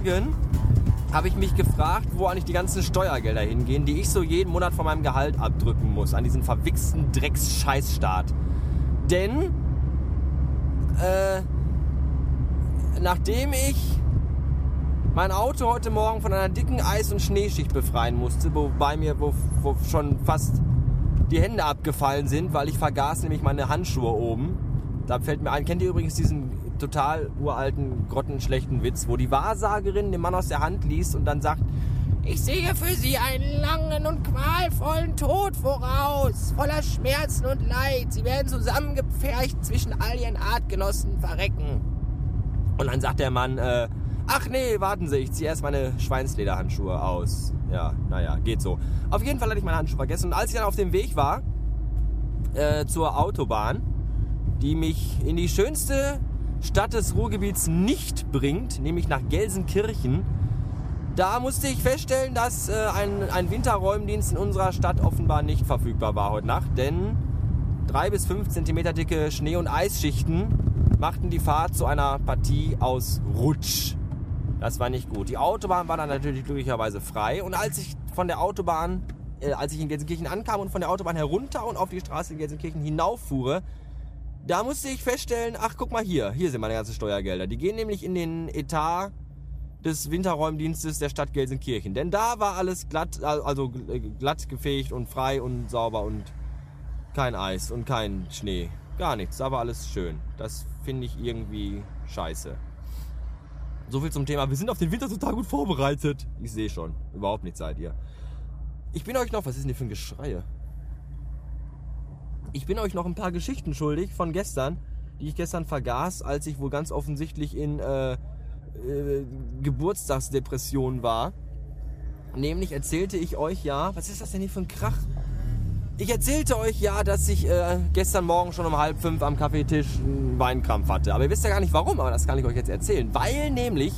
Morgen habe ich mich gefragt, wo eigentlich die ganzen Steuergelder hingehen, die ich so jeden Monat von meinem Gehalt abdrücken muss, an diesen verwichsten Drecks-Scheißstaat. Denn, äh, nachdem ich mein Auto heute Morgen von einer dicken Eis- und Schneeschicht befreien musste, wobei mir wo, wo schon fast die Hände abgefallen sind, weil ich vergaß nämlich meine Handschuhe oben. Da fällt mir ein, kennt ihr übrigens diesen total uralten, grottenschlechten Witz, wo die Wahrsagerin den Mann aus der Hand liest und dann sagt, ich sehe für Sie einen langen und qualvollen Tod voraus, voller Schmerzen und Leid. Sie werden zusammengepfercht zwischen all Ihren Artgenossen verrecken. Und dann sagt der Mann, äh, ach nee, warten Sie, ich ziehe erst meine Schweinslederhandschuhe aus. Ja, naja, geht so. Auf jeden Fall hatte ich meine Handschuhe vergessen. Und als ich dann auf dem Weg war äh, zur Autobahn, die mich in die schönste Stadt des Ruhrgebiets nicht bringt, nämlich nach Gelsenkirchen, da musste ich feststellen, dass äh, ein, ein Winterräumdienst in unserer Stadt offenbar nicht verfügbar war heute Nacht, denn drei bis fünf Zentimeter dicke Schnee- und Eisschichten machten die Fahrt zu einer Partie aus Rutsch. Das war nicht gut. Die Autobahn war dann natürlich glücklicherweise frei und als ich von der Autobahn, äh, als ich in Gelsenkirchen ankam und von der Autobahn herunter und auf die Straße in Gelsenkirchen hinauffuhre, da musste ich feststellen, ach guck mal hier, hier sind meine ganzen Steuergelder. Die gehen nämlich in den Etat des Winterräumdienstes der Stadt Gelsenkirchen. Denn da war alles glatt, also glatt gefegt und frei und sauber und kein Eis und kein Schnee. Gar nichts, da war alles schön. Das finde ich irgendwie scheiße. So viel zum Thema. Wir sind auf den Winter total gut vorbereitet. Ich sehe schon. Überhaupt nicht seid ihr. Ich bin euch noch, was ist denn hier für ein Geschreie? Ich bin euch noch ein paar Geschichten schuldig von gestern, die ich gestern vergaß, als ich wohl ganz offensichtlich in äh, äh, Geburtstagsdepression war. Nämlich erzählte ich euch ja, was ist das denn hier für ein Krach? Ich erzählte euch ja, dass ich äh, gestern Morgen schon um halb fünf am Kaffeetisch einen Weinkrampf hatte. Aber ihr wisst ja gar nicht warum, aber das kann ich euch jetzt erzählen. Weil nämlich,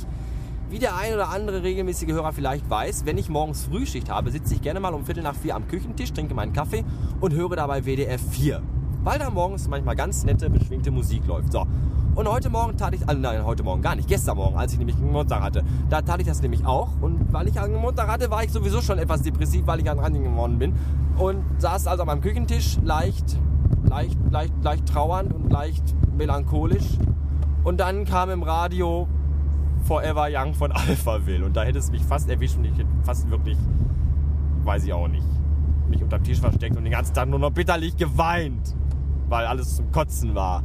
wie der ein oder andere regelmäßige Hörer vielleicht weiß, wenn ich morgens Frühschicht habe, sitze ich gerne mal um Viertel nach vier am Küchentisch, trinke meinen Kaffee und höre dabei WDR 4. Weil da morgens manchmal ganz nette, beschwingte Musik läuft. So. Und heute Morgen tat ich, äh, nein, heute Morgen gar nicht, gestern Morgen, als ich nämlich einen Montag hatte, da tat ich das nämlich auch. Und weil ich einen Montag hatte, war ich sowieso schon etwas depressiv, weil ich an Randen geworden bin. Und saß also am Küchentisch leicht, leicht, leicht, leicht trauernd und leicht melancholisch. Und dann kam im Radio Forever Young von Alphaville. Und da hätte es mich fast erwischt und ich hätte fast wirklich, weiß ich auch nicht, mich unterm Tisch versteckt und den ganzen Tag nur noch bitterlich geweint, weil alles zum Kotzen war.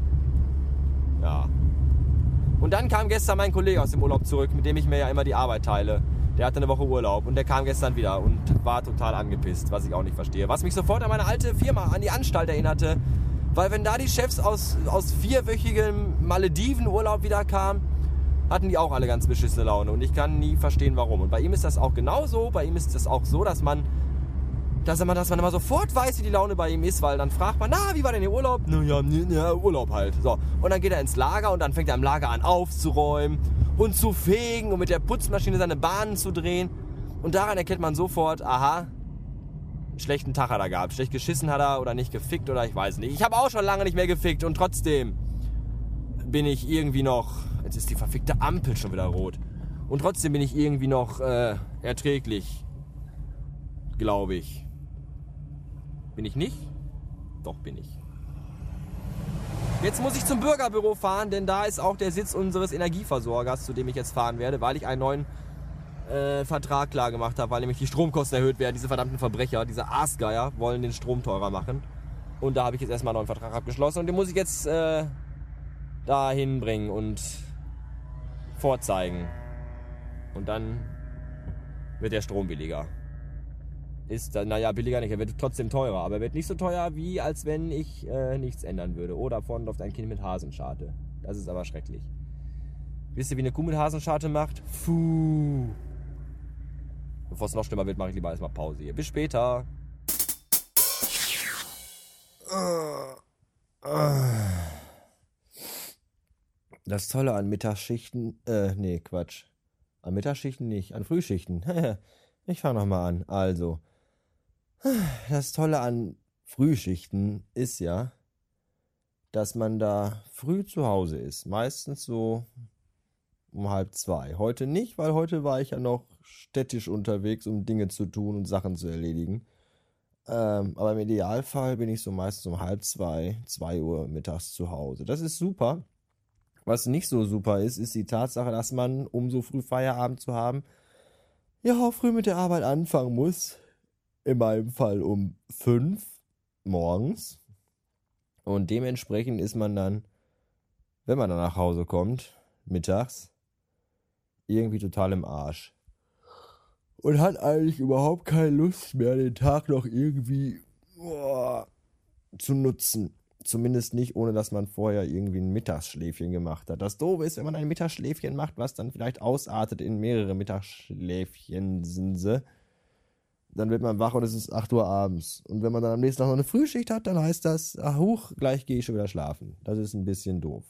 Ja. Und dann kam gestern mein Kollege aus dem Urlaub zurück, mit dem ich mir ja immer die Arbeit teile. Der hatte eine Woche Urlaub und der kam gestern wieder und war total angepisst, was ich auch nicht verstehe. Was mich sofort an meine alte Firma, an die Anstalt erinnerte. Weil wenn da die Chefs aus, aus vierwöchigem Maledivenurlaub wieder kamen, hatten die auch alle ganz beschissene Laune. Und ich kann nie verstehen, warum. Und bei ihm ist das auch genauso. Bei ihm ist es auch so, dass man dass man, dass man immer sofort weiß, wie die Laune bei ihm ist, weil dann fragt man, na, wie war denn der Urlaub? Naja, ja, Urlaub halt. So. Und dann geht er ins Lager und dann fängt er im Lager an aufzuräumen und zu fegen und mit der Putzmaschine seine Bahnen zu drehen. Und daran erkennt man sofort, aha, schlechten Tag hat er gehabt. Schlecht geschissen hat er oder nicht gefickt oder ich weiß nicht. Ich habe auch schon lange nicht mehr gefickt und trotzdem bin ich irgendwie noch, jetzt ist die verfickte Ampel schon wieder rot. Und trotzdem bin ich irgendwie noch äh, erträglich, glaube ich. Bin ich nicht? Doch bin ich. Jetzt muss ich zum Bürgerbüro fahren, denn da ist auch der Sitz unseres Energieversorgers, zu dem ich jetzt fahren werde, weil ich einen neuen äh, Vertrag klar gemacht habe, weil nämlich die Stromkosten erhöht werden. Diese verdammten Verbrecher, diese Aasgeier wollen den Strom teurer machen. Und da habe ich jetzt erstmal einen neuen Vertrag abgeschlossen und den muss ich jetzt äh, da hinbringen und vorzeigen. Und dann wird der Strom billiger ist, naja, billiger nicht, er wird trotzdem teurer, aber er wird nicht so teuer, wie als wenn ich äh, nichts ändern würde. Oder vorne läuft ein Kind mit Hasenscharte. Das ist aber schrecklich. Wisst ihr, wie eine Kuh mit Hasenscharte macht? Puh. Bevor es noch schlimmer wird, mache ich lieber erstmal Pause hier. Bis später. Das Tolle an Mittagsschichten, äh, nee, Quatsch. An Mittagsschichten nicht, an Frühschichten. ich fange nochmal an. Also, das Tolle an Frühschichten ist ja, dass man da früh zu Hause ist. Meistens so um halb zwei. Heute nicht, weil heute war ich ja noch städtisch unterwegs, um Dinge zu tun und Sachen zu erledigen. Ähm, aber im Idealfall bin ich so meistens um halb zwei, zwei Uhr mittags zu Hause. Das ist super. Was nicht so super ist, ist die Tatsache, dass man, um so früh Feierabend zu haben, ja auch früh mit der Arbeit anfangen muss. In meinem Fall um fünf morgens. Und dementsprechend ist man dann, wenn man dann nach Hause kommt, mittags, irgendwie total im Arsch. Und hat eigentlich überhaupt keine Lust mehr, den Tag noch irgendwie oh, zu nutzen. Zumindest nicht, ohne dass man vorher irgendwie ein Mittagsschläfchen gemacht hat. Das Doofe ist, wenn man ein Mittagsschläfchen macht, was dann vielleicht ausartet in mehrere Mittagsschläfchen, dann wird man wach und es ist 8 Uhr abends. Und wenn man dann am nächsten Tag noch eine Frühschicht hat, dann heißt das, ach huch, gleich gehe ich schon wieder schlafen. Das ist ein bisschen doof.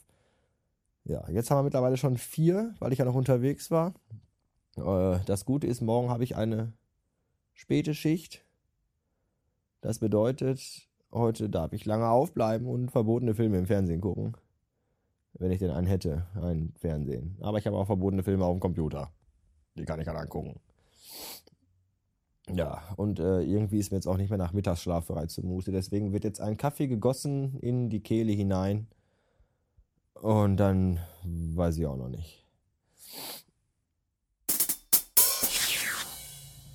Ja, jetzt haben wir mittlerweile schon vier, weil ich ja noch unterwegs war. Äh, das Gute ist, morgen habe ich eine späte Schicht. Das bedeutet, heute darf ich lange aufbleiben und verbotene Filme im Fernsehen gucken. Wenn ich denn einen hätte, einen Fernsehen. Aber ich habe auch verbotene Filme auf dem Computer. Die kann ich dann angucken. Ja, und äh, irgendwie ist mir jetzt auch nicht mehr nach Mittagsschlaf bereit zumute. Deswegen wird jetzt ein Kaffee gegossen in die Kehle hinein. Und dann weiß ich auch noch nicht.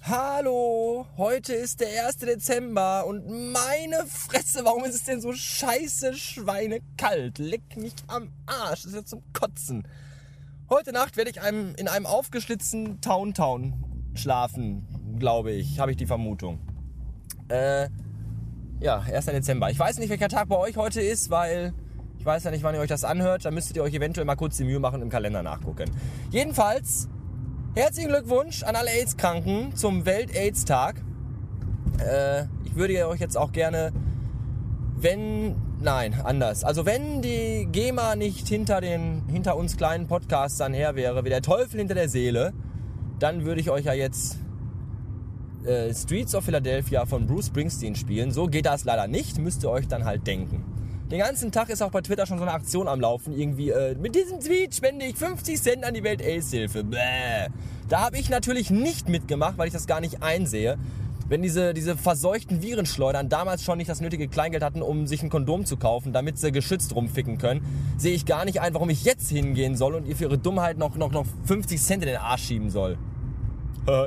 Hallo, heute ist der 1. Dezember und meine Fresse, warum ist es denn so scheiße schweinekalt? Leck mich am Arsch, das ist ja zum Kotzen. Heute Nacht werde ich einem, in einem aufgeschlitzten Town-Town schlafen, glaube ich, habe ich die Vermutung. Äh, ja, 1. Dezember. Ich weiß nicht, welcher Tag bei euch heute ist, weil ich weiß ja nicht, wann ihr euch das anhört. Da müsstet ihr euch eventuell mal kurz die Mühe machen und im Kalender nachgucken. Jedenfalls Herzlichen Glückwunsch an alle AIDS-Kranken zum Welt-AIDS-Tag. Äh, ich würde euch jetzt auch gerne, wenn, nein, anders. Also wenn die GEMA nicht hinter, den, hinter uns kleinen Podcastern her wäre, wie der Teufel hinter der Seele, dann würde ich euch ja jetzt äh, Streets of Philadelphia von Bruce Springsteen spielen. So geht das leider nicht, müsst ihr euch dann halt denken. Den ganzen Tag ist auch bei Twitter schon so eine Aktion am Laufen. Irgendwie, äh, mit diesem Tweet spende ich 50 Cent an die Welt-AIDS-Hilfe. Da habe ich natürlich nicht mitgemacht, weil ich das gar nicht einsehe. Wenn diese, diese verseuchten Virenschleudern damals schon nicht das nötige Kleingeld hatten, um sich ein Kondom zu kaufen, damit sie geschützt rumficken können, sehe ich gar nicht ein, warum ich jetzt hingehen soll und ihr für ihre Dummheit noch, noch, noch 50 Cent in den Arsch schieben soll.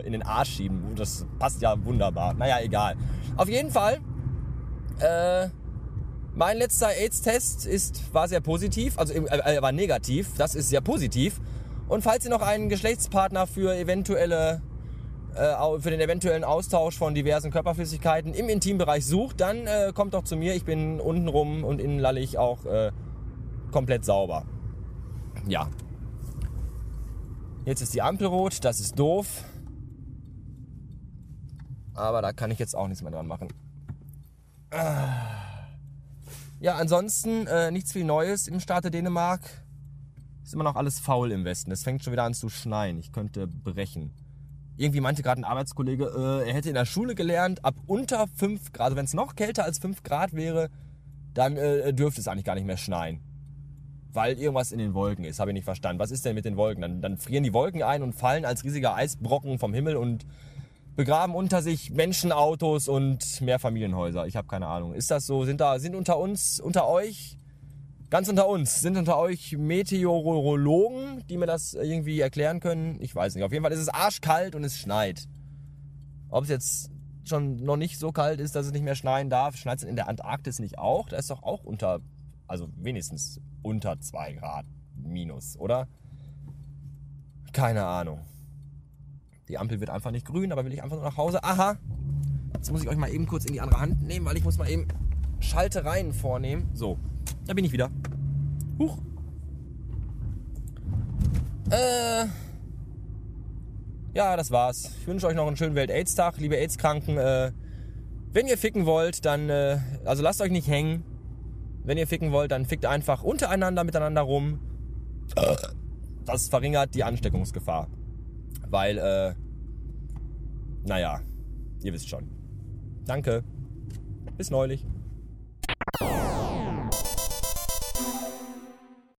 in den Arsch schieben, das passt ja wunderbar. Naja, egal. Auf jeden Fall, äh, mein letzter AIDS-Test ist, war sehr positiv, also äh, war negativ, das ist sehr positiv. Und falls ihr noch einen Geschlechtspartner für eventuelle äh, für den eventuellen Austausch von diversen Körperflüssigkeiten im Intimbereich sucht, dann äh, kommt doch zu mir. Ich bin untenrum und innen lallig auch äh, komplett sauber. Ja. Jetzt ist die Ampel rot, das ist doof. Aber da kann ich jetzt auch nichts mehr dran machen. Ah. Ja, ansonsten äh, nichts viel Neues im Staate Dänemark. Ist immer noch alles faul im Westen. Es fängt schon wieder an zu schneien. Ich könnte brechen. Irgendwie meinte gerade ein Arbeitskollege, äh, er hätte in der Schule gelernt, ab unter 5 Grad, also wenn es noch kälter als 5 Grad wäre, dann äh, dürfte es eigentlich gar nicht mehr schneien. Weil irgendwas in den Wolken ist, habe ich nicht verstanden. Was ist denn mit den Wolken? Dann, dann frieren die Wolken ein und fallen als riesiger Eisbrocken vom Himmel und begraben unter sich Menschenautos und Mehrfamilienhäuser. Ich habe keine Ahnung. Ist das so? Sind da sind unter uns, unter euch, ganz unter uns, sind unter euch Meteorologen, die mir das irgendwie erklären können? Ich weiß nicht. Auf jeden Fall ist es arschkalt und es schneit. Ob es jetzt schon noch nicht so kalt ist, dass es nicht mehr schneien darf, schneit es in der Antarktis nicht auch? Da ist doch auch unter, also wenigstens unter 2 Grad minus, oder? Keine Ahnung. Die Ampel wird einfach nicht grün, aber will ich einfach nur nach Hause. Aha! Jetzt muss ich euch mal eben kurz in die andere Hand nehmen, weil ich muss mal eben Schaltereien vornehmen. So, da bin ich wieder. Huch. Äh. Ja, das war's. Ich wünsche euch noch einen schönen Welt-Aids-Tag, liebe AIDS-Kranken. Äh, wenn ihr ficken wollt, dann, äh, also lasst euch nicht hängen. Wenn ihr ficken wollt, dann fickt einfach untereinander miteinander rum. Das verringert die Ansteckungsgefahr. Weil, äh, naja, ihr wisst schon. Danke. Bis neulich.